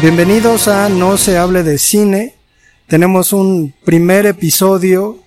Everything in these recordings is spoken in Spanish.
Bienvenidos a No se hable de cine. Tenemos un primer episodio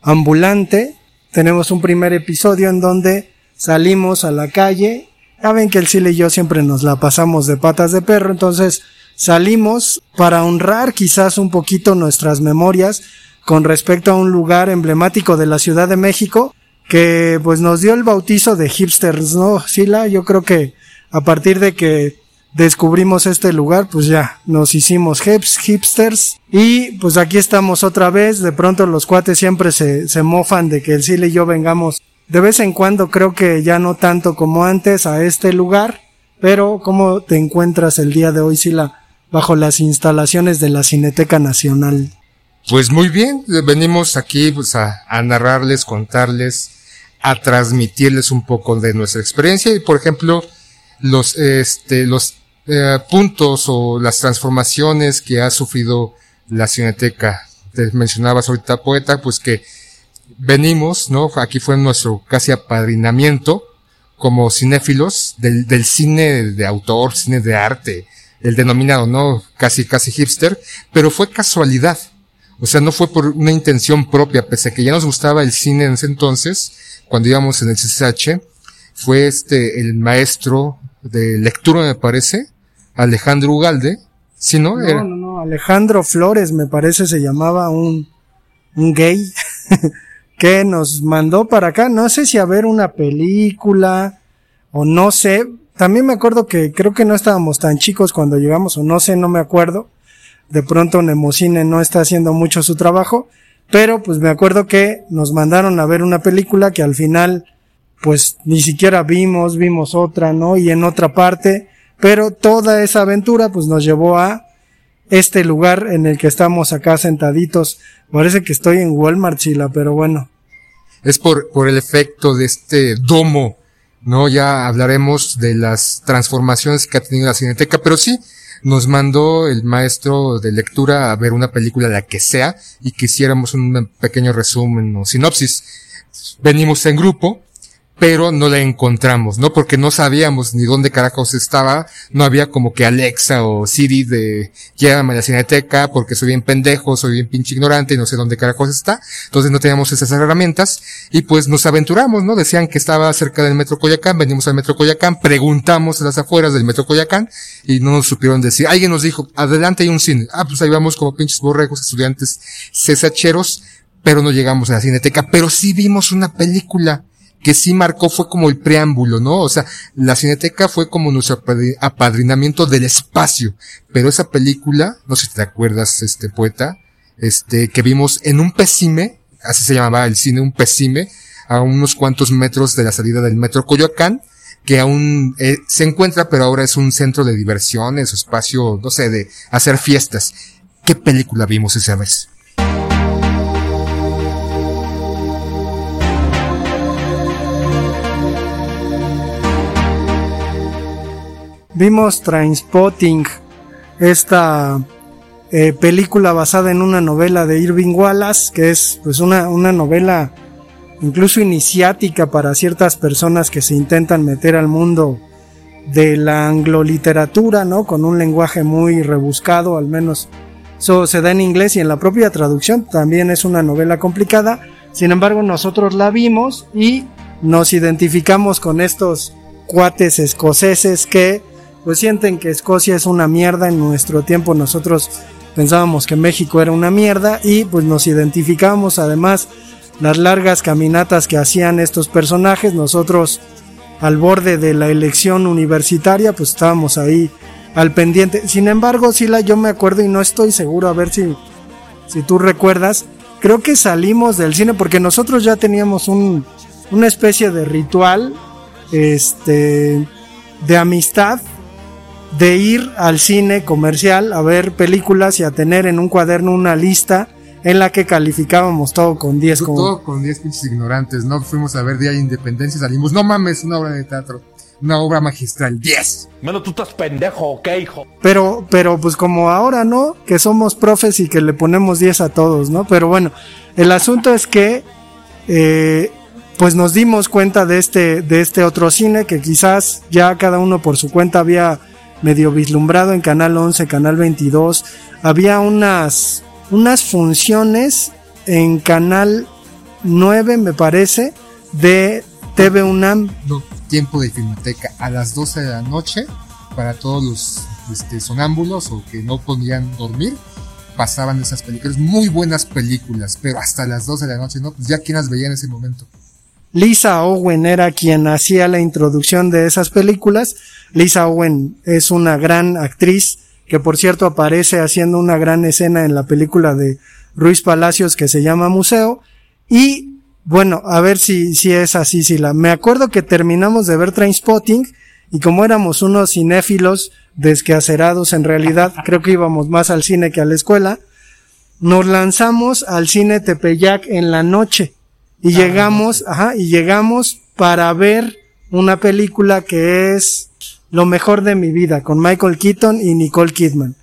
ambulante. Tenemos un primer episodio en donde salimos a la calle. Ya ven que el Chile y yo siempre nos la pasamos de patas de perro, entonces salimos para honrar quizás un poquito nuestras memorias con respecto a un lugar emblemático de la Ciudad de México que pues nos dio el bautizo de hipsters, ¿no? Sila, yo creo que a partir de que descubrimos este lugar, pues ya nos hicimos hips, hipsters y pues aquí estamos otra vez. De pronto los cuates siempre se, se mofan de que el y yo vengamos de vez en cuando, creo que ya no tanto como antes a este lugar. Pero ¿cómo te encuentras el día de hoy, Sila, bajo las instalaciones de la Cineteca Nacional? Pues muy bien, venimos aquí pues, a narrarles, contarles, a transmitirles un poco de nuestra experiencia y por ejemplo los este los eh, puntos o las transformaciones que ha sufrido la Cineteca. Te mencionabas ahorita poeta, pues que venimos, ¿no? Aquí fue nuestro casi apadrinamiento como cinéfilos del, del cine de autor, cine de arte, el denominado, ¿no? Casi, casi hipster, pero fue casualidad. O sea, no fue por una intención propia, pese a que ya nos gustaba el cine en ese entonces, cuando íbamos en el CCH, fue este, el maestro de lectura, me parece, Alejandro Ugalde, ¿sí, no? No, Era- no, no, Alejandro Flores me parece se llamaba un, un gay que nos mandó para acá, no sé si a ver una película o no sé, también me acuerdo que creo que no estábamos tan chicos cuando llegamos o no sé, no me acuerdo, de pronto Nemocine no está haciendo mucho su trabajo, pero pues me acuerdo que nos mandaron a ver una película que al final pues ni siquiera vimos, vimos otra, ¿no? Y en otra parte, pero toda esa aventura pues nos llevó a este lugar en el que estamos acá sentaditos. Parece que estoy en Walmart, Chila, pero bueno. es por, por el efecto de este domo, ¿no? Ya hablaremos de las transformaciones que ha tenido la Cineteca, pero sí, nos mandó el maestro de lectura a ver una película, la que sea, y quisiéramos un pequeño resumen o sinopsis. Venimos en grupo, pero no la encontramos, ¿no? Porque no sabíamos ni dónde carajos estaba, no había como que Alexa o Siri de llévame a la cineteca porque soy bien pendejo, soy bien pinche ignorante y no sé dónde carajos está, entonces no teníamos esas herramientas y pues nos aventuramos, ¿no? Decían que estaba cerca del Metro Coyacán, venimos al Metro Coyacán, preguntamos a las afueras del Metro Coyacán y no nos supieron decir, alguien nos dijo, adelante hay un cine, ah, pues ahí vamos como pinches borregos, estudiantes cesacheros, pero no llegamos a la cineteca, pero sí vimos una película que sí marcó fue como el preámbulo, ¿no? O sea, la Cineteca fue como nuestro apadri- apadrinamiento del espacio, pero esa película, no sé si te acuerdas, este poeta, este, que vimos en un pesime, así se llamaba el cine, un pesime, a unos cuantos metros de la salida del metro Coyoacán, que aún eh, se encuentra, pero ahora es un centro de diversiones, espacio, no sé, de hacer fiestas. ¿Qué película vimos esa vez? Vimos Trainspotting, esta eh, película basada en una novela de Irving Wallace, que es pues una, una novela incluso iniciática para ciertas personas que se intentan meter al mundo de la angloliteratura, ¿no? Con un lenguaje muy rebuscado, al menos eso se da en inglés y en la propia traducción también es una novela complicada. Sin embargo, nosotros la vimos y nos identificamos con estos cuates escoceses que pues sienten que Escocia es una mierda. En nuestro tiempo nosotros pensábamos que México era una mierda y pues nos identificamos además las largas caminatas que hacían estos personajes. Nosotros al borde de la elección universitaria pues estábamos ahí al pendiente. Sin embargo, Sila, yo me acuerdo y no estoy seguro a ver si, si tú recuerdas. Creo que salimos del cine porque nosotros ya teníamos un, una especie de ritual este, de amistad de ir al cine comercial a ver películas y a tener en un cuaderno una lista en la que calificábamos todo con 10 como Todo con 10 pinches ignorantes, ¿no? Fuimos a ver Día de Independencia y salimos, no mames, una obra de teatro, una obra magistral, 10. Menos tú estás pendejo, ¿ok, hijo? Pero, pero pues como ahora, ¿no? Que somos profes y que le ponemos 10 a todos, ¿no? Pero bueno, el asunto es que, eh, pues nos dimos cuenta de este, de este otro cine que quizás ya cada uno por su cuenta había medio vislumbrado en Canal 11, Canal 22. Había unas, unas funciones en Canal 9, me parece, de TV UNAM tiempo de filmoteca a las 12 de la noche para todos los este, sonámbulos o que no podían dormir. Pasaban esas películas, muy buenas películas, pero hasta las 12 de la noche, ¿no? Pues ya quien las veía en ese momento. Lisa Owen era quien hacía la introducción de esas películas. Lisa Owen es una gran actriz que por cierto aparece haciendo una gran escena en la película de Ruiz Palacios que se llama Museo. Y bueno, a ver si, si es así, si la, me acuerdo que terminamos de ver Trainspotting y como éramos unos cinéfilos desquacerados en realidad, creo que íbamos más al cine que a la escuela, nos lanzamos al cine Tepeyac en la noche y llegamos, ajá, y llegamos para ver una película que es lo mejor de mi vida con Michael Keaton y Nicole Kidman.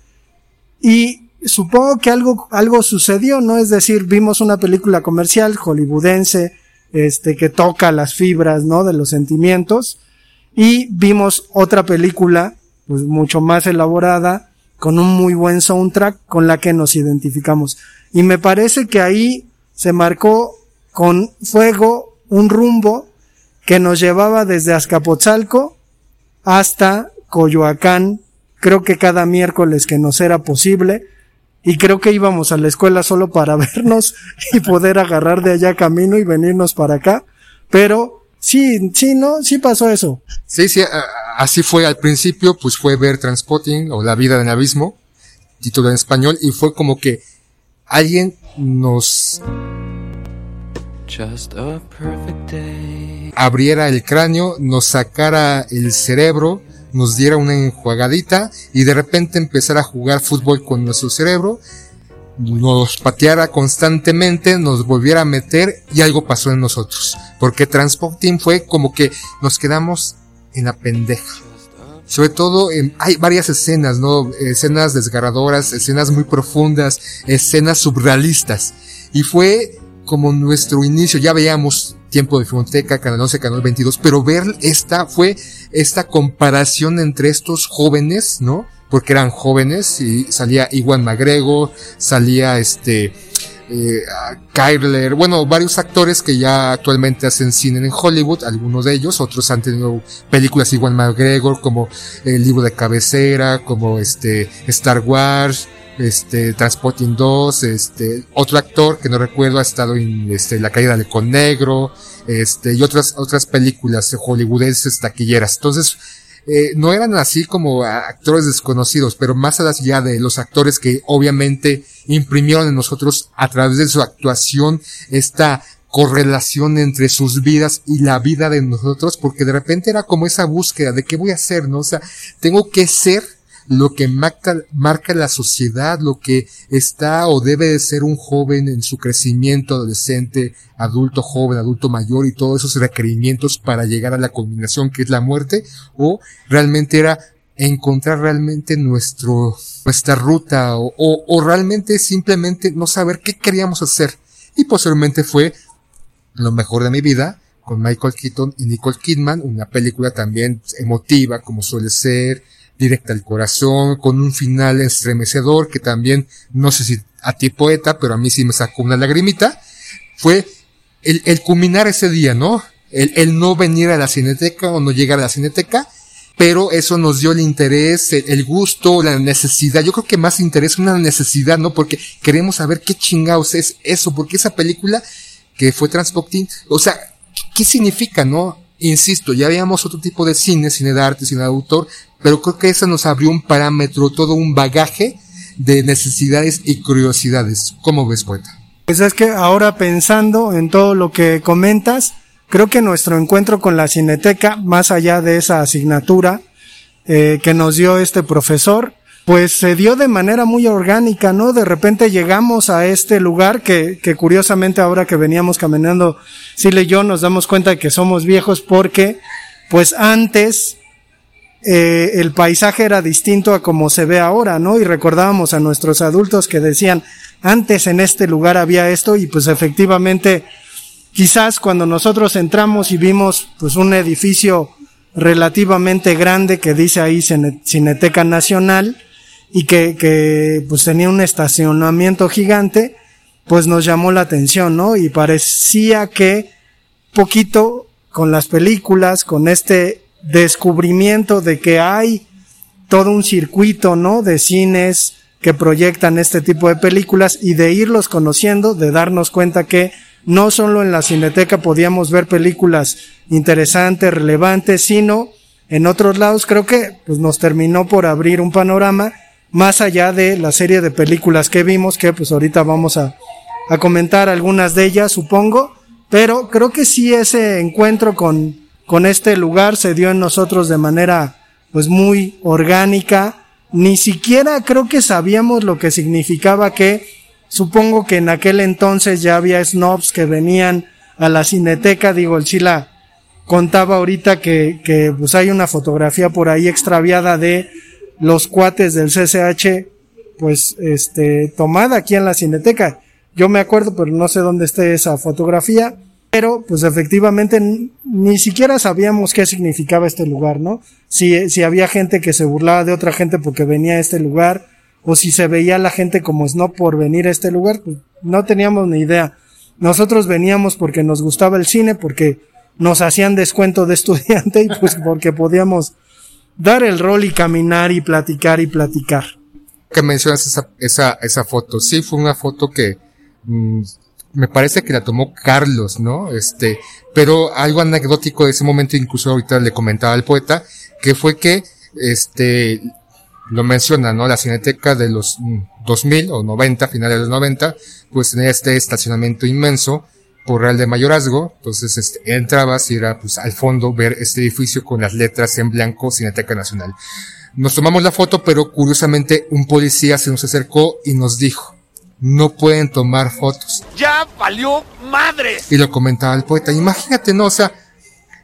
Y supongo que algo, algo sucedió, ¿no? Es decir, vimos una película comercial hollywoodense, este, que toca las fibras, ¿no? De los sentimientos. Y vimos otra película, pues mucho más elaborada, con un muy buen soundtrack con la que nos identificamos. Y me parece que ahí se marcó con fuego un rumbo que nos llevaba desde Azcapotzalco hasta Coyoacán, creo que cada miércoles que nos era posible, y creo que íbamos a la escuela solo para vernos y poder agarrar de allá camino y venirnos para acá, pero sí, sí, no, sí pasó eso. Sí, sí, así fue al principio, pues fue ver Transpotting o La vida en el abismo, título en español, y fue como que alguien nos abriera el cráneo, nos sacara el cerebro, nos diera una enjuagadita y de repente empezara a jugar fútbol con nuestro cerebro, nos pateara constantemente, nos volviera a meter y algo pasó en nosotros. Porque Transporting fue como que nos quedamos en la pendeja. Sobre todo, hay varias escenas, ¿no? Escenas desgarradoras, escenas muy profundas, escenas surrealistas. Y fue como nuestro inicio, ya veíamos tiempo de Filmoteca, Canal 11, Canal 22, pero ver esta fue esta comparación entre estos jóvenes, ¿no? Porque eran jóvenes y salía Iwan McGregor, salía este, eh, Kyler, bueno, varios actores que ya actualmente hacen cine en Hollywood, algunos de ellos, otros han tenido películas Iwan McGregor, como El libro de cabecera, como este, Star Wars, este, Transporting 2, este, otro actor que no recuerdo ha estado en este, La caída del con negro, este, y otras, otras películas hollywoodenses taquilleras. Entonces, eh, no eran así como actores desconocidos, pero más allá de los actores que obviamente imprimieron en nosotros a través de su actuación esta correlación entre sus vidas y la vida de nosotros, porque de repente era como esa búsqueda de qué voy a hacer, ¿no? O sea, tengo que ser lo que marca, marca la sociedad, lo que está o debe de ser un joven en su crecimiento adolescente, adulto joven, adulto mayor y todos esos requerimientos para llegar a la culminación que es la muerte, o realmente era encontrar realmente nuestro, nuestra ruta o, o, o realmente simplemente no saber qué queríamos hacer. Y posteriormente fue lo mejor de mi vida con Michael Keaton y Nicole Kidman, una película también emotiva como suele ser, directa al corazón, con un final estremecedor que también, no sé si a ti poeta, pero a mí sí me sacó una lagrimita, fue el, el culminar ese día, ¿no? El, el no venir a la cineteca o no llegar a la cineteca, pero eso nos dio el interés, el, gusto, la necesidad. Yo creo que más interés una necesidad, ¿no? Porque queremos saber qué chingados es eso, porque esa película que fue Transporting, o sea, ¿qué significa, no? Insisto, ya veíamos otro tipo de cine, cine de arte, cine de autor, pero creo que esa nos abrió un parámetro, todo un bagaje de necesidades y curiosidades. ¿Cómo ves, poeta? Pues es que ahora pensando en todo lo que comentas, creo que nuestro encuentro con la cineteca, más allá de esa asignatura eh, que nos dio este profesor, pues se dio de manera muy orgánica, ¿no? De repente llegamos a este lugar que, que curiosamente ahora que veníamos caminando, Sile y yo nos damos cuenta de que somos viejos porque, pues antes, eh, el paisaje era distinto a como se ve ahora, ¿no? Y recordábamos a nuestros adultos que decían, antes en este lugar había esto y pues efectivamente, quizás cuando nosotros entramos y vimos pues un edificio relativamente grande que dice ahí Cineteca Nacional y que, que pues tenía un estacionamiento gigante, pues nos llamó la atención, ¿no? Y parecía que poquito con las películas, con este descubrimiento de que hay todo un circuito, ¿no? De cines que proyectan este tipo de películas y de irlos conociendo, de darnos cuenta que no solo en la cineteca podíamos ver películas interesantes, relevantes, sino en otros lados creo que pues nos terminó por abrir un panorama más allá de la serie de películas que vimos, que pues ahorita vamos a, a comentar algunas de ellas, supongo, pero creo que sí ese encuentro con, con este lugar se dio en nosotros de manera pues muy orgánica, ni siquiera creo que sabíamos lo que significaba que supongo que en aquel entonces ya había snobs que venían a la cineteca, digo, el Chila contaba ahorita que, que pues hay una fotografía por ahí extraviada de los cuates del CCH, pues, este, tomada aquí en la cineteca. Yo me acuerdo, pero no sé dónde esté esa fotografía. Pero, pues efectivamente, ni siquiera sabíamos qué significaba este lugar, ¿no? Si, si había gente que se burlaba de otra gente porque venía a este lugar, o si se veía la gente como no por venir a este lugar, pues no teníamos ni idea. Nosotros veníamos porque nos gustaba el cine, porque nos hacían descuento de estudiante y pues porque podíamos dar el rol y caminar y platicar y platicar. Que mencionas esa, esa, esa foto. Sí, fue una foto que mmm, me parece que la tomó Carlos, ¿no? Este, pero algo anecdótico de ese momento, incluso ahorita le comentaba al poeta, que fue que, este, lo menciona, ¿no? La cineteca de los 2000 o 90, finales de los 90, pues tenía este estacionamiento inmenso por Real de Mayorazgo, entonces este, entrabas y era pues al fondo ver este edificio con las letras en blanco Cineteca Nacional. Nos tomamos la foto, pero curiosamente un policía se nos acercó y nos dijo, no pueden tomar fotos. ¡Ya valió madre! Y lo comentaba el poeta. Imagínate, ¿no? O sea,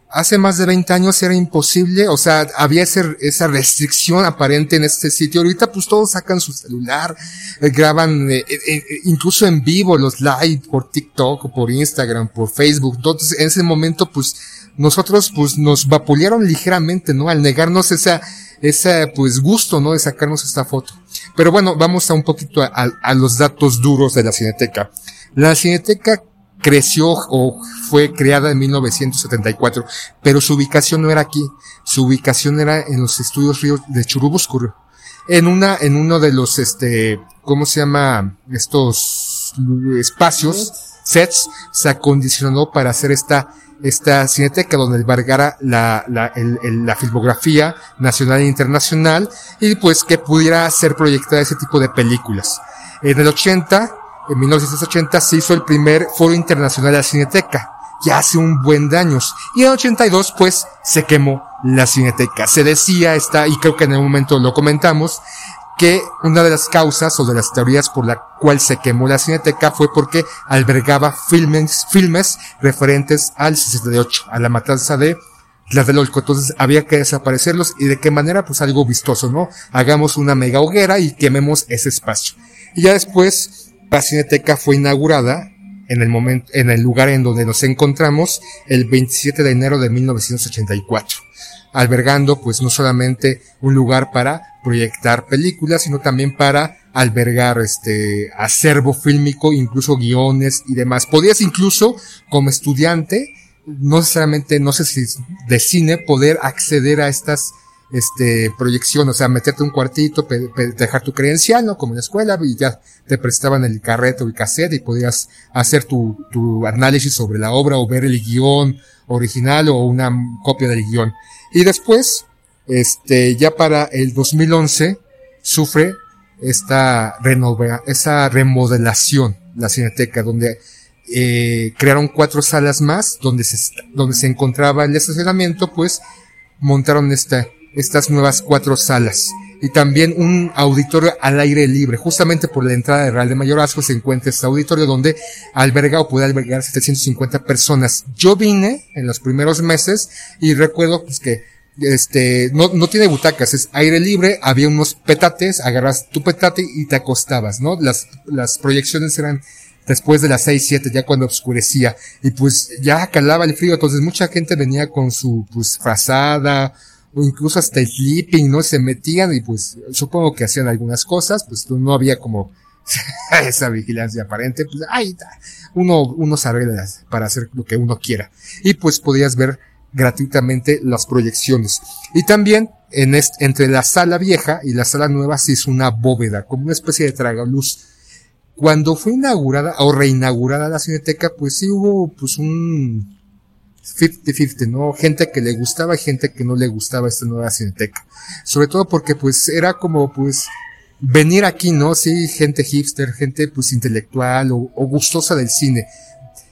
hace más de 20 años era imposible, o sea, había ese, esa restricción aparente en este sitio. Ahorita pues todos sacan su celular, eh, graban eh, eh, incluso en vivo los live por TikTok, por Instagram, por Facebook. Entonces, en ese momento pues nosotros pues nos vapulearon ligeramente, ¿no? Al negarnos esa, ese pues gusto, ¿no? De sacarnos esta foto. Pero bueno, vamos a un poquito a, a, a los datos duros de la Cineteca. La Cineteca creció o fue creada en 1974, pero su ubicación no era aquí, su ubicación era en los estudios ríos de Churubusco, en una, en uno de los, este, ¿cómo se llama? Estos espacios, sets, se acondicionó para hacer esta esta cineteca donde albergara la, la, el- la filmografía nacional e internacional y pues que pudiera ser proyectada ese tipo de películas. En el 80, en 1980 se hizo el primer foro internacional de la cineteca, ya hace un buen de años. Y en el 82 pues se quemó la cineteca. Se decía esta, y creo que en el momento lo comentamos, que una de las causas o de las teorías por la cual se quemó la cineteca fue porque albergaba filmes, filmes referentes al 68, a la matanza de Tlatelolco. Entonces había que desaparecerlos y de qué manera, pues algo vistoso, ¿no? Hagamos una mega hoguera y quememos ese espacio. Y ya después, la cineteca fue inaugurada en el momento, en el lugar en donde nos encontramos el 27 de enero de 1984 albergando pues no solamente un lugar para proyectar películas, sino también para albergar este acervo fílmico, incluso guiones y demás. Podías incluso como estudiante, no necesariamente, no sé si de cine, poder acceder a estas este proyecciones, o sea, meterte un cuartito, dejar tu credencial, ¿no? Como en la escuela, y ya te prestaban el carrete o el cassette y podías hacer tu, tu análisis sobre la obra o ver el guion original o una copia del guion. Y después, este, ya para el 2011, sufre esta renova, esa remodelación, la Cineteca, donde eh, crearon cuatro salas más, donde se, donde se encontraba el estacionamiento, pues montaron esta, estas nuevas cuatro salas. Y también un auditorio al aire libre. Justamente por la entrada de Real de Mayorazgo se encuentra este auditorio donde alberga o puede albergar 750 personas. Yo vine en los primeros meses y recuerdo pues que este, no, no tiene butacas, es aire libre, había unos petates, agarras tu petate y te acostabas, ¿no? Las, las proyecciones eran después de las 6, 7, ya cuando oscurecía, y pues ya calaba el frío, entonces mucha gente venía con su, pues, frazada, incluso hasta el sleeping, ¿no? Se metían y pues, supongo que hacían algunas cosas, pues no había como esa vigilancia aparente, pues, ahí. Uno, uno se arregla para hacer lo que uno quiera. Y pues podías ver gratuitamente las proyecciones. Y también en este, entre la sala vieja y la sala nueva se hizo una bóveda, como una especie de tragaluz. Cuando fue inaugurada o reinaugurada la cineteca, pues sí hubo pues un 50-50, ¿no? Gente que le gustaba y gente que no le gustaba esta nueva cineteca. Sobre todo porque pues era como pues venir aquí, ¿no? Sí, gente hipster, gente pues intelectual o, gustosa del cine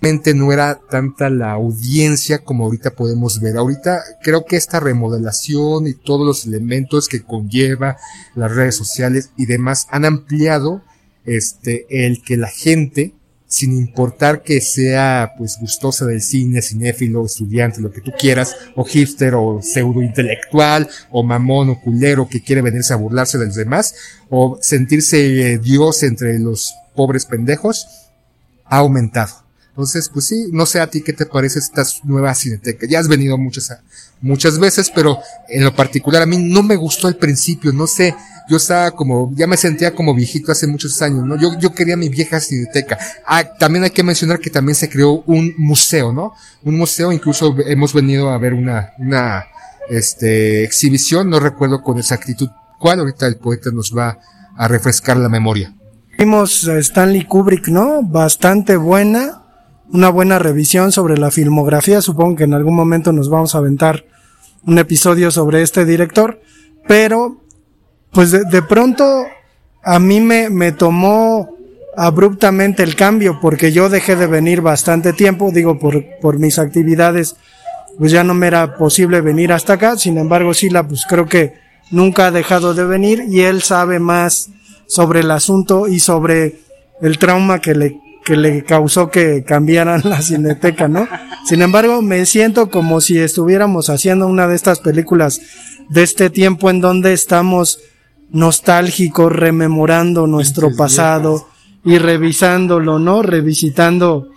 realmente no era tanta la audiencia como ahorita podemos ver. Ahorita creo que esta remodelación y todos los elementos que conlleva las redes sociales y demás han ampliado este el que la gente sin importar que sea pues gustosa del cine, cinéfilo, estudiante, lo que tú quieras, o hipster, o pseudo intelectual, o mamón, o culero que quiere venirse a burlarse de los demás, o sentirse eh, Dios entre los pobres pendejos, ha aumentado. Entonces, pues sí, no sé a ti qué te parece esta nueva cineteca. Ya has venido muchas, muchas veces, pero en lo particular a mí no me gustó al principio, no sé, yo estaba como, ya me sentía como viejito hace muchos años, ¿no? Yo, yo quería mi vieja cineteca. Ah, también hay que mencionar que también se creó un museo, ¿no? Un museo, incluso hemos venido a ver una, una, este, exhibición, no recuerdo con exactitud cuál, ahorita el poeta nos va a refrescar la memoria. Vimos Stanley Kubrick, ¿no? Bastante buena una buena revisión sobre la filmografía. Supongo que en algún momento nos vamos a aventar un episodio sobre este director, pero pues de, de pronto a mí me, me tomó abruptamente el cambio porque yo dejé de venir bastante tiempo, digo por, por mis actividades, pues ya no me era posible venir hasta acá, sin embargo Sila pues creo que nunca ha dejado de venir y él sabe más sobre el asunto y sobre el trauma que le que le causó que cambiaran la cineteca, ¿no? Sin embargo, me siento como si estuviéramos haciendo una de estas películas de este tiempo en donde estamos nostálgicos, rememorando nuestro pasado y revisándolo, ¿no? Revisitando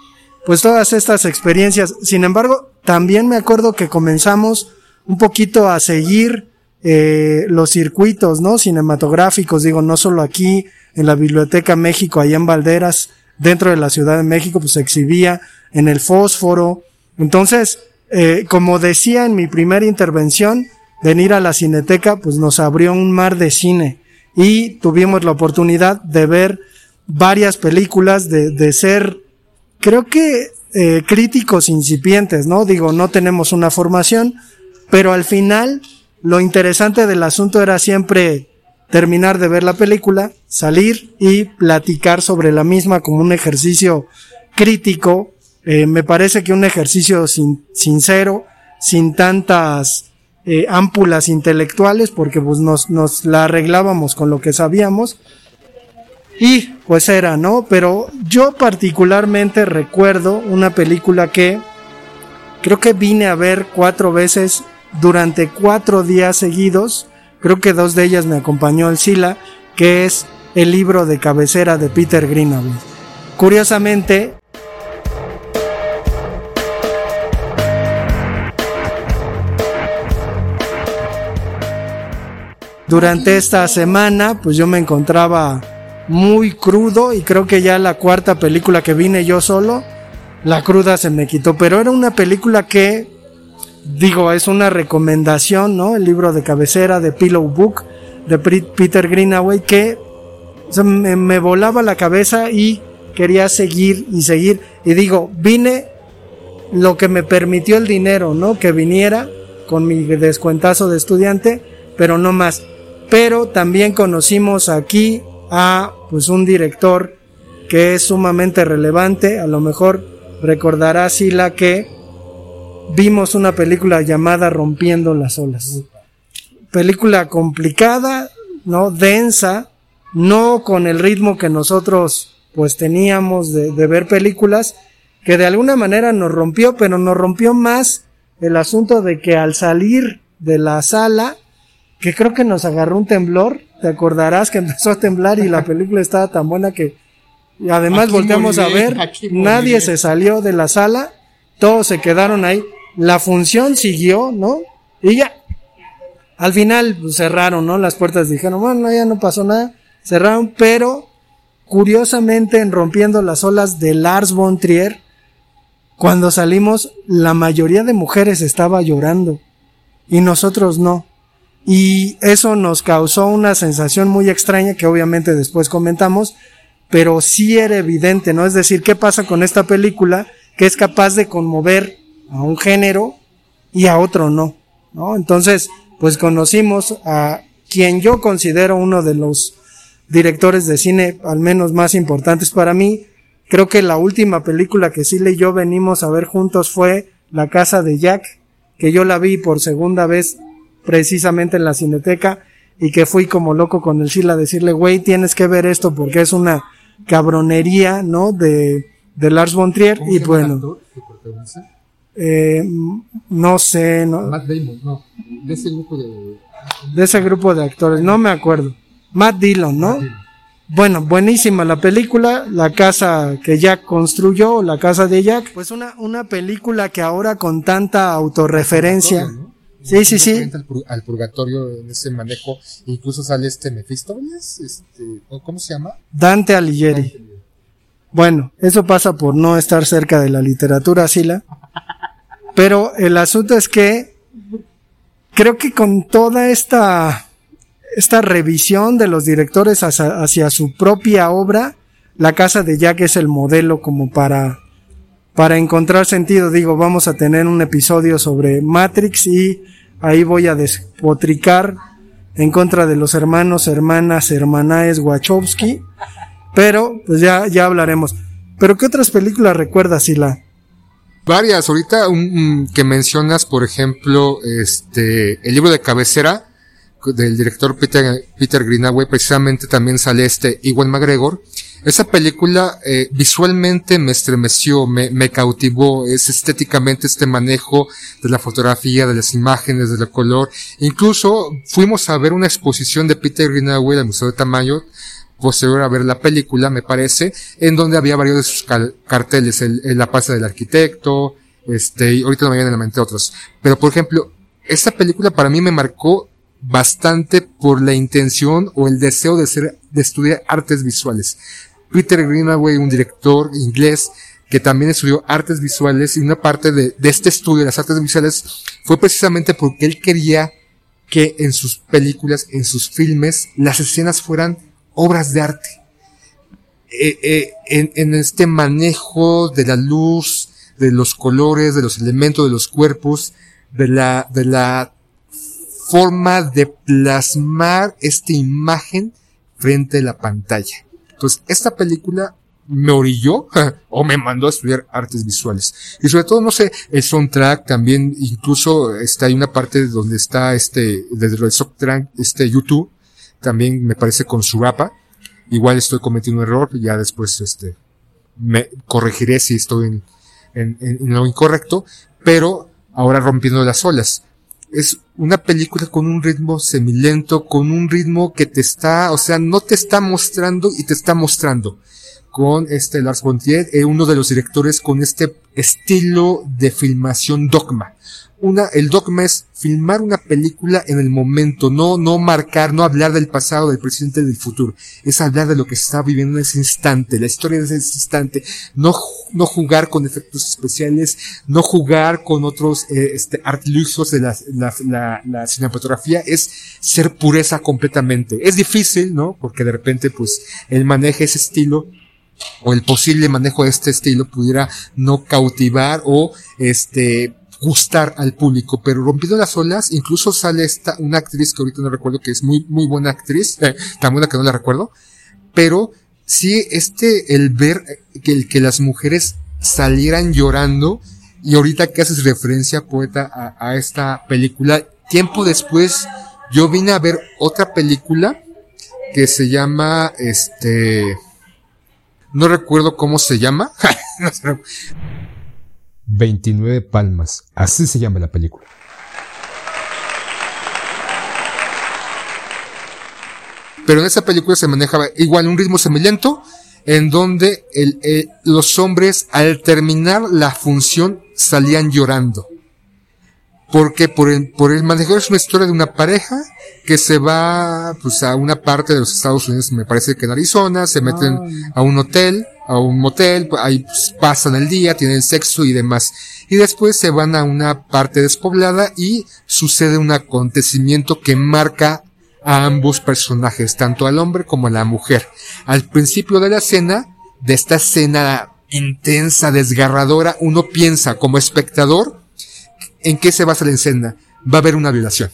pues todas estas experiencias. Sin embargo, también me acuerdo que comenzamos un poquito a seguir eh, los circuitos, ¿no? Cinematográficos, digo, no solo aquí en la Biblioteca México, allá en Valderas, dentro de la Ciudad de México, pues se exhibía en el fósforo. Entonces, eh, como decía en mi primera intervención, venir a la cineteca, pues nos abrió un mar de cine y tuvimos la oportunidad de ver varias películas, de, de ser, creo que eh, críticos incipientes, ¿no? Digo, no tenemos una formación, pero al final lo interesante del asunto era siempre terminar de ver la película, salir y platicar sobre la misma como un ejercicio crítico. Eh, me parece que un ejercicio sin, sincero, sin tantas eh, ámpulas intelectuales, porque pues nos, nos la arreglábamos con lo que sabíamos. Y pues era, ¿no? Pero yo particularmente recuerdo una película que creo que vine a ver cuatro veces durante cuatro días seguidos. Creo que dos de ellas me acompañó el Sila, que es el libro de cabecera de Peter Greenaway. Curiosamente, durante esta semana, pues yo me encontraba muy crudo y creo que ya la cuarta película que vine yo solo, la cruda se me quitó, pero era una película que, digo, es una recomendación, ¿no? El libro de cabecera de Pillow Book de Peter Greenaway que me, me volaba la cabeza y quería seguir y seguir y digo, vine lo que me permitió el dinero, ¿no? Que viniera con mi descuentazo de estudiante, pero no más. Pero también conocimos aquí a pues un director que es sumamente relevante, a lo mejor recordará Sila que vimos una película llamada Rompiendo las olas. Película complicada, no densa, no con el ritmo que nosotros pues teníamos de, de ver películas, que de alguna manera nos rompió, pero nos rompió más el asunto de que al salir de la sala, que creo que nos agarró un temblor, te acordarás que empezó a temblar y la película estaba tan buena que y además Aquí volteamos a ver, nadie se salió de la sala, todos se quedaron ahí, la función siguió, ¿no? Y ya, al final pues, cerraron, ¿no? Las puertas dijeron, bueno, ya no pasó nada, cerraron, pero curiosamente en Rompiendo las olas de Lars von Trier, cuando salimos, la mayoría de mujeres estaba llorando y nosotros no. Y eso nos causó una sensación muy extraña que obviamente después comentamos, pero sí era evidente, ¿no? Es decir, ¿qué pasa con esta película que es capaz de conmover a un género y a otro no? ¿No? Entonces, pues conocimos a quien yo considero uno de los directores de cine al menos más importantes para mí. Creo que la última película que Sile y yo venimos a ver juntos fue La casa de Jack, que yo la vi por segunda vez precisamente en la cineteca y que fui como loco con el Sila a decirle, güey, tienes que ver esto porque es una cabronería, ¿no? De, de Lars von Trier y bueno, eh, no sé, no, Matt Damon, no. De ese grupo de. de ese grupo de actores, no me acuerdo. Matt Dillon, ¿no? Bueno, buenísima la película, la casa que Jack construyó, la casa de Jack. Pues una, una película que ahora con tanta autorreferencia. Sí, sí, sí. Al, pur- al purgatorio en ese manejo. Incluso sale este Mephistófeles, este, ¿o ¿cómo se llama? Dante Alighieri. Bueno, eso pasa por no estar cerca de la literatura, Sila. Pero el asunto es que creo que con toda esta, esta revisión de los directores hacia, su propia obra, la casa de Jack es el modelo como para, para encontrar sentido. Digo, vamos a tener un episodio sobre Matrix y ahí voy a despotricar en contra de los hermanos, hermanas, hermanaes Wachowski. Pero, pues ya, ya hablaremos. Pero, ¿qué otras películas recuerdas, Sila? Varias. Ahorita un, que mencionas, por ejemplo, este, el libro de cabecera del director Peter, Peter Greenaway, precisamente también sale este Iwan McGregor. Esa película eh, visualmente me estremeció, me, me cautivó, es estéticamente este manejo de la fotografía, de las imágenes, del color. Incluso fuimos a ver una exposición de Peter Greenaway al Museo de Tamayo, posterior a ver la película, me parece, en donde había varios de sus carteles, el, el La pasa del arquitecto, este, y ahorita no me vienen a la mente otros. Pero, por ejemplo, esta película para mí me marcó bastante por la intención o el deseo de ser, de estudiar artes visuales. Peter Greenaway, un director inglés que también estudió artes visuales y una parte de, de este estudio de las artes visuales fue precisamente porque él quería que en sus películas, en sus filmes, las escenas fueran obras de arte. Eh, eh, en, en este manejo de la luz, de los colores, de los elementos, de los cuerpos, de la, de la forma de plasmar esta imagen frente a la pantalla. Entonces, esta película me orilló o me mandó a estudiar artes visuales. Y sobre todo, no sé, el soundtrack también, incluso está hay una parte donde está este, desde el soundtrack, este YouTube, también me parece con su rapa. Igual estoy cometiendo un error, ya después este, me corregiré si estoy en, en, en lo incorrecto, pero ahora rompiendo las olas. Es una película con un ritmo semilento, con un ritmo que te está, o sea, no te está mostrando y te está mostrando con este Lars von Trier, eh, uno de los directores con este estilo de filmación dogma. Una, el dogma es filmar una película en el momento, no, no marcar, no hablar del pasado, del presente, del futuro. Es hablar de lo que se está viviendo en ese instante, la historia de ese instante. No, no jugar con efectos especiales, no jugar con otros, eh, este, de la, la, la, la cinematografía, es ser pureza completamente. Es difícil, ¿no? Porque de repente, pues, él maneja ese estilo, o el posible manejo de este estilo pudiera no cautivar o este gustar al público, pero rompiendo las olas, incluso sale esta, una actriz que ahorita no recuerdo que es muy, muy buena actriz, eh, tan buena que no la recuerdo, pero sí, este, el ver que, el, que las mujeres salieran llorando, y ahorita que haces referencia, poeta, a, a esta película, tiempo después, yo vine a ver otra película que se llama, este, no recuerdo cómo se llama. 29 palmas. Así se llama la película. Pero en esa película se manejaba igual un ritmo semilento, en donde el, eh, los hombres al terminar la función salían llorando. Porque por el, por el manejar es una historia de una pareja que se va pues a una parte de los Estados Unidos, me parece que en Arizona, se meten a un hotel, a un motel, ahí pues, pasan el día, tienen sexo y demás. Y después se van a una parte despoblada y sucede un acontecimiento que marca a ambos personajes, tanto al hombre como a la mujer. Al principio de la escena, de esta escena intensa, desgarradora, uno piensa como espectador, ¿en qué se basa la escena? Va a haber una violación.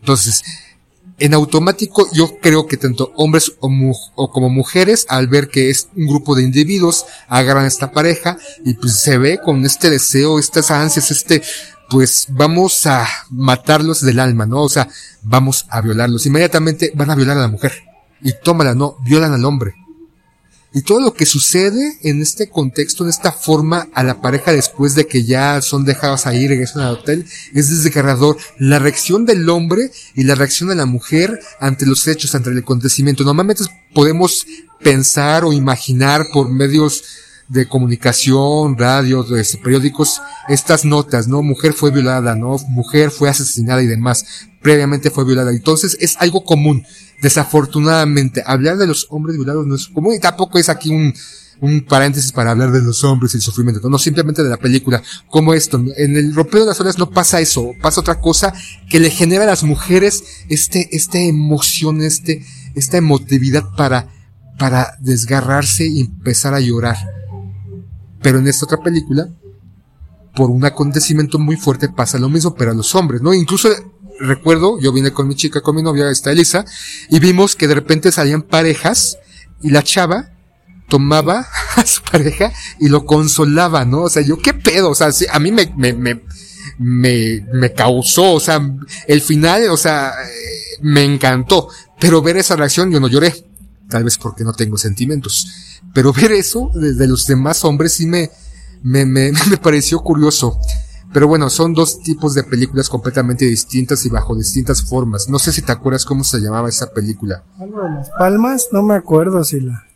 Entonces, en automático yo creo que tanto hombres o, como mujeres al ver que es un grupo de individuos agarran a esta pareja y pues se ve con este deseo, estas ansias, este pues vamos a matarlos del alma, ¿no? O sea, vamos a violarlos. Inmediatamente van a violar a la mujer. Y tómala, no, violan al hombre. Y todo lo que sucede en este contexto, en esta forma, a la pareja después de que ya son dejados ahí regresan al hotel, es desgarrador. La reacción del hombre y la reacción de la mujer ante los hechos, ante el acontecimiento. Normalmente podemos pensar o imaginar por medios de comunicación, radio, de periódicos, estas notas, ¿no? Mujer fue violada, ¿no? Mujer fue asesinada y demás. Previamente fue violada. Entonces es algo común. Desafortunadamente, hablar de los hombres violados no es común y tampoco es aquí un, un paréntesis para hablar de los hombres y el sufrimiento, no simplemente de la película, como esto, en el rompeo de las olas no pasa eso, pasa otra cosa que le genera a las mujeres este, esta emoción, este, esta emotividad para, para desgarrarse y empezar a llorar. Pero en esta otra película, por un acontecimiento muy fuerte pasa lo mismo, pero a los hombres, ¿no? Incluso recuerdo, yo vine con mi chica, con mi novia, esta Elisa, y vimos que de repente salían parejas y la chava tomaba a su pareja y lo consolaba, ¿no? O sea, yo qué pedo, o sea, sí, a mí me, me, me, me, me causó, o sea, el final, o sea, me encantó, pero ver esa reacción yo no lloré, tal vez porque no tengo sentimientos, pero ver eso de, los demás hombres sí me, me, me, me pareció curioso. Pero bueno, son dos tipos de películas completamente distintas y bajo distintas formas. No sé si te acuerdas cómo se llamaba esa película. Algo de las palmas, no me acuerdo si la.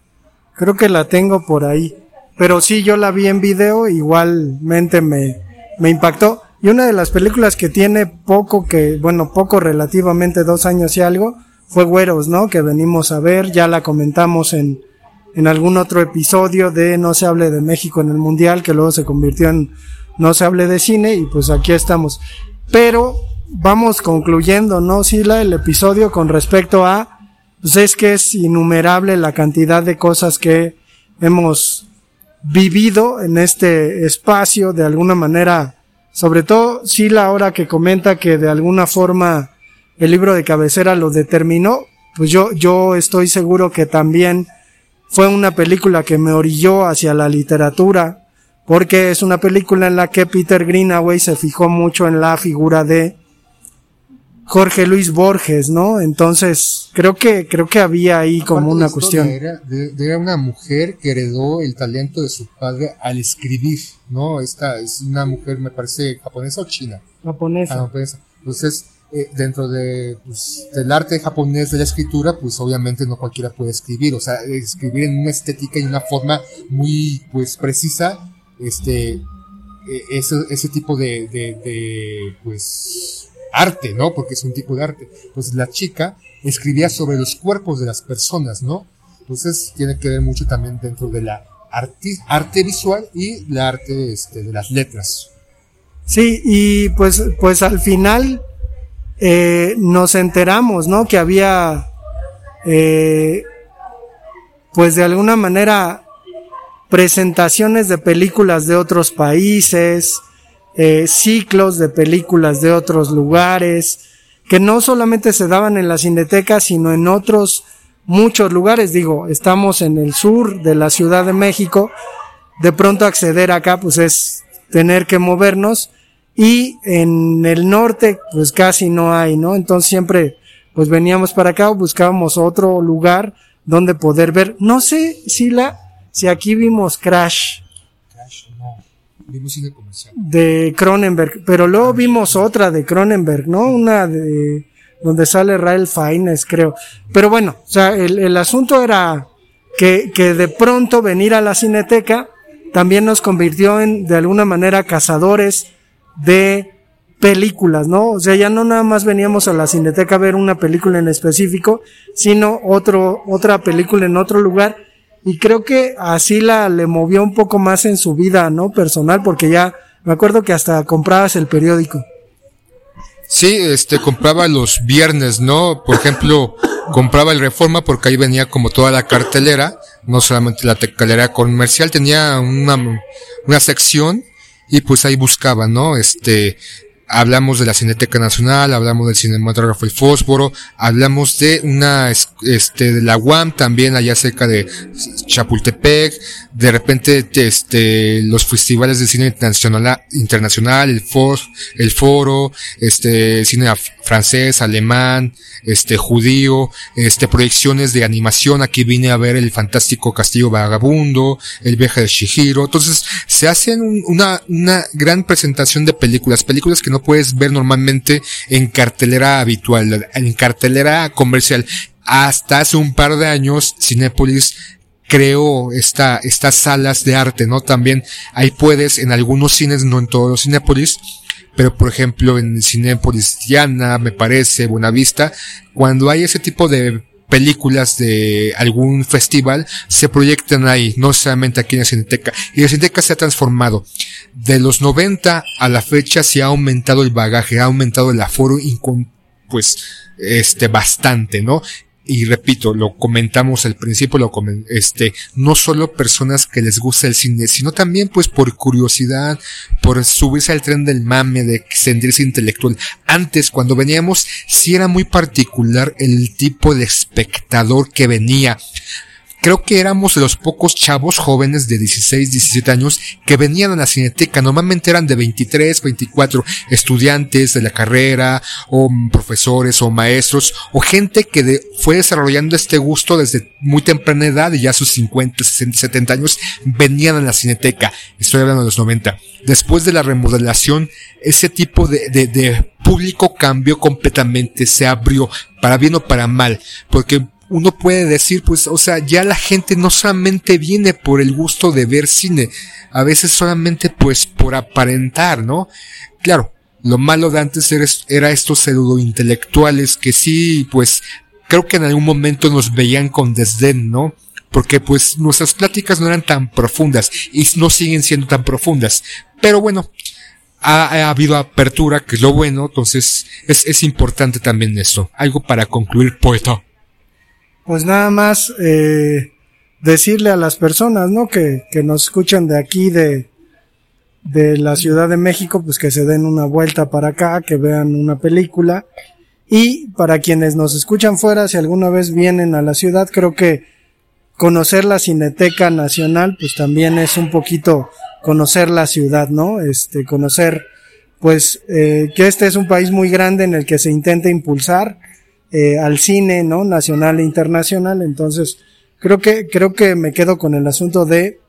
Creo que la tengo por ahí. Pero sí, yo la vi en video, igualmente me, me impactó. Y una de las películas que tiene poco que, bueno, poco relativamente dos años y algo, fue Güeros, ¿no? Que venimos a ver, ya la comentamos en, en algún otro episodio de No se hable de México en el Mundial, que luego se convirtió en No se hable de cine, y pues aquí estamos. Pero vamos concluyendo, ¿no, Sila? El episodio con respecto a, pues es que es innumerable la cantidad de cosas que hemos vivido en este espacio de alguna manera, sobre todo sí la hora que comenta que de alguna forma el libro de cabecera lo determinó, pues yo, yo estoy seguro que también fue una película que me orilló hacia la literatura, porque es una película en la que Peter Greenaway se fijó mucho en la figura de Jorge Luis Borges, ¿no? Entonces, creo que, creo que había ahí como una cuestión. Era, de, de- era una mujer que heredó el talento de su padre al escribir, ¿no? Esta es una mujer, me parece, japonesa o china. Japonesa. Ah, japonesa. Entonces, eh, dentro de, pues, del arte japonés de la escritura, pues obviamente no cualquiera puede escribir, o sea, escribir en una estética y una forma muy, pues, precisa, este, eh, ese, ese tipo de, de, de, pues, arte, ¿no? Porque es un tipo de arte. Entonces, la chica escribía sobre los cuerpos de las personas, ¿no? Entonces, tiene que ver mucho también dentro de la arte, arte visual y la arte, este, de las letras. Sí, y pues, pues al final eh, nos enteramos, ¿no? Que había, eh, pues de alguna manera, presentaciones de películas de otros países, eh, ciclos de películas de otros lugares, que no solamente se daban en la cineteca, sino en otros muchos lugares. Digo, estamos en el sur de la Ciudad de México, de pronto acceder acá, pues es tener que movernos y en el norte pues casi no hay, ¿no? Entonces siempre pues veníamos para acá o buscábamos otro lugar donde poder ver. No sé si la si aquí vimos Crash Crash, no. Vimos cine comercial. de Cronenberg, pero luego vimos otra de Cronenberg, ¿no? Una de donde sale Rael Fiennes, creo. Pero bueno, o sea, el, el asunto era que, que de pronto venir a la cineteca también nos convirtió en, de alguna manera, cazadores de películas, ¿no? O sea, ya no nada más veníamos a la cineteca a ver una película en específico, sino otro, otra película en otro lugar. Y creo que así la le movió un poco más en su vida, ¿no? Personal, porque ya me acuerdo que hasta comprabas el periódico. Sí, este, compraba los viernes, ¿no? Por ejemplo, compraba el Reforma porque ahí venía como toda la cartelera, no solamente la cartelera comercial, tenía una, una sección y pues ahí buscaba, ¿no? Este, hablamos de la Cineteca Nacional, hablamos del cinematógrafo El Fósforo, hablamos de una, es- este, de la UAM también allá cerca de Chapultepec, de repente, este, los festivales de cine internacional, internacional, el FOR, el foro, este, cine francés, alemán, este, judío, este, proyecciones de animación, aquí vine a ver el fantástico Castillo Vagabundo, el viaje de Shihiro, entonces, se hacen un- una, una gran presentación de películas, películas que no puedes ver normalmente en cartelera habitual, en cartelera comercial. Hasta hace un par de años, Cinépolis creó esta, estas salas de arte, ¿no? También ahí puedes, en algunos cines, no en todos los Cinépolis, pero por ejemplo en Cinépolis Diana, me parece, Buenavista, cuando hay ese tipo de películas de algún festival, se proyectan ahí, no solamente aquí en la Cineteca. Y la Cineteca se ha transformado. De los 90 a la fecha se ha aumentado el bagaje, ha aumentado el aforo, pues, este, bastante, ¿no? Y repito, lo comentamos al principio, lo este, no solo personas que les gusta el cine, sino también pues por curiosidad, por subirse al tren del mame, de sentirse intelectual. Antes, cuando veníamos, sí era muy particular el tipo de espectador que venía. Creo que éramos los pocos chavos jóvenes de 16, 17 años que venían a la cineteca. Normalmente eran de 23, 24 estudiantes de la carrera, o profesores, o maestros, o gente que fue desarrollando este gusto desde muy temprana edad y ya sus 50, 60, 70 años venían a la cineteca. Estoy hablando de los 90. Después de la remodelación, ese tipo de, de, de público cambió completamente, se abrió, para bien o para mal, porque uno puede decir, pues, o sea, ya la gente no solamente viene por el gusto de ver cine, a veces solamente pues por aparentar, ¿no? Claro, lo malo de antes era, era estos pseudo intelectuales que sí, pues, creo que en algún momento nos veían con desdén, ¿no? Porque pues nuestras pláticas no eran tan profundas y no siguen siendo tan profundas. Pero bueno, ha, ha habido apertura, que es lo bueno, entonces es, es importante también eso. Algo para concluir, poeta. Pues nada más, eh, decirle a las personas, ¿no? Que, que nos escuchan de aquí, de, de la Ciudad de México, pues que se den una vuelta para acá, que vean una película. Y para quienes nos escuchan fuera, si alguna vez vienen a la ciudad, creo que conocer la Cineteca Nacional, pues también es un poquito conocer la ciudad, ¿no? Este, conocer, pues, eh, que este es un país muy grande en el que se intenta impulsar eh, al cine, ¿no? Nacional e internacional. Entonces, creo que, creo que me quedo con el asunto de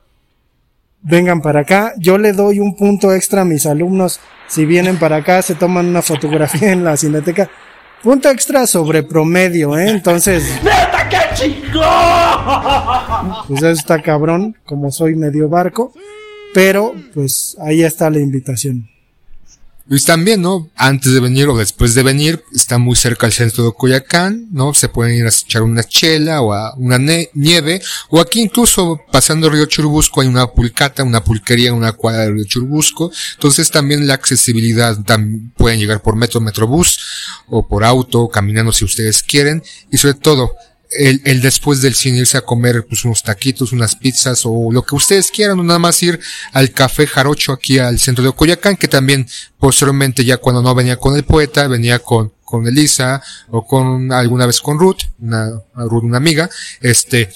vengan para acá. Yo le doy un punto extra a mis alumnos. Si vienen para acá, se toman una fotografía en la cineteca. Punto extra sobre promedio, ¿eh? Entonces. ¡Neta, qué chingón! Pues eso está cabrón, como soy medio barco. Pero, pues ahí está la invitación. Pues también, ¿no? Antes de venir o después de venir, está muy cerca al centro de Coyacán, ¿no? Se pueden ir a echar una chela o a una nieve, o aquí incluso pasando Río Churubusco hay una pulcata, una pulquería, una cuadra de Río Churubusco. Entonces también la accesibilidad, también pueden llegar por metro, metrobús, o por auto, caminando si ustedes quieren, y sobre todo, el, el, después del cine irse a comer pues unos taquitos, unas pizzas o lo que ustedes quieran, o nada más ir al café Jarocho aquí al centro de Coyacán, que también posteriormente ya cuando no venía con el poeta, venía con, con Elisa o con alguna vez con Ruth, una, Ruth, una amiga, este,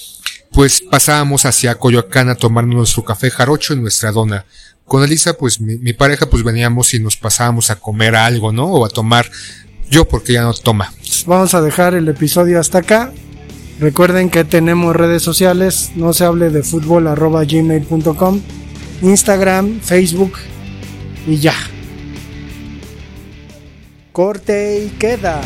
pues pasábamos hacia Coyoacán a tomar nuestro café Jarocho y nuestra dona. Con Elisa, pues mi, mi pareja, pues veníamos y nos pasábamos a comer algo, ¿no? O a tomar yo porque ya no toma. Vamos a dejar el episodio hasta acá. Recuerden que tenemos redes sociales, no se hable de fútbol arroba gmail.com, Instagram, Facebook y ya. Corte y queda.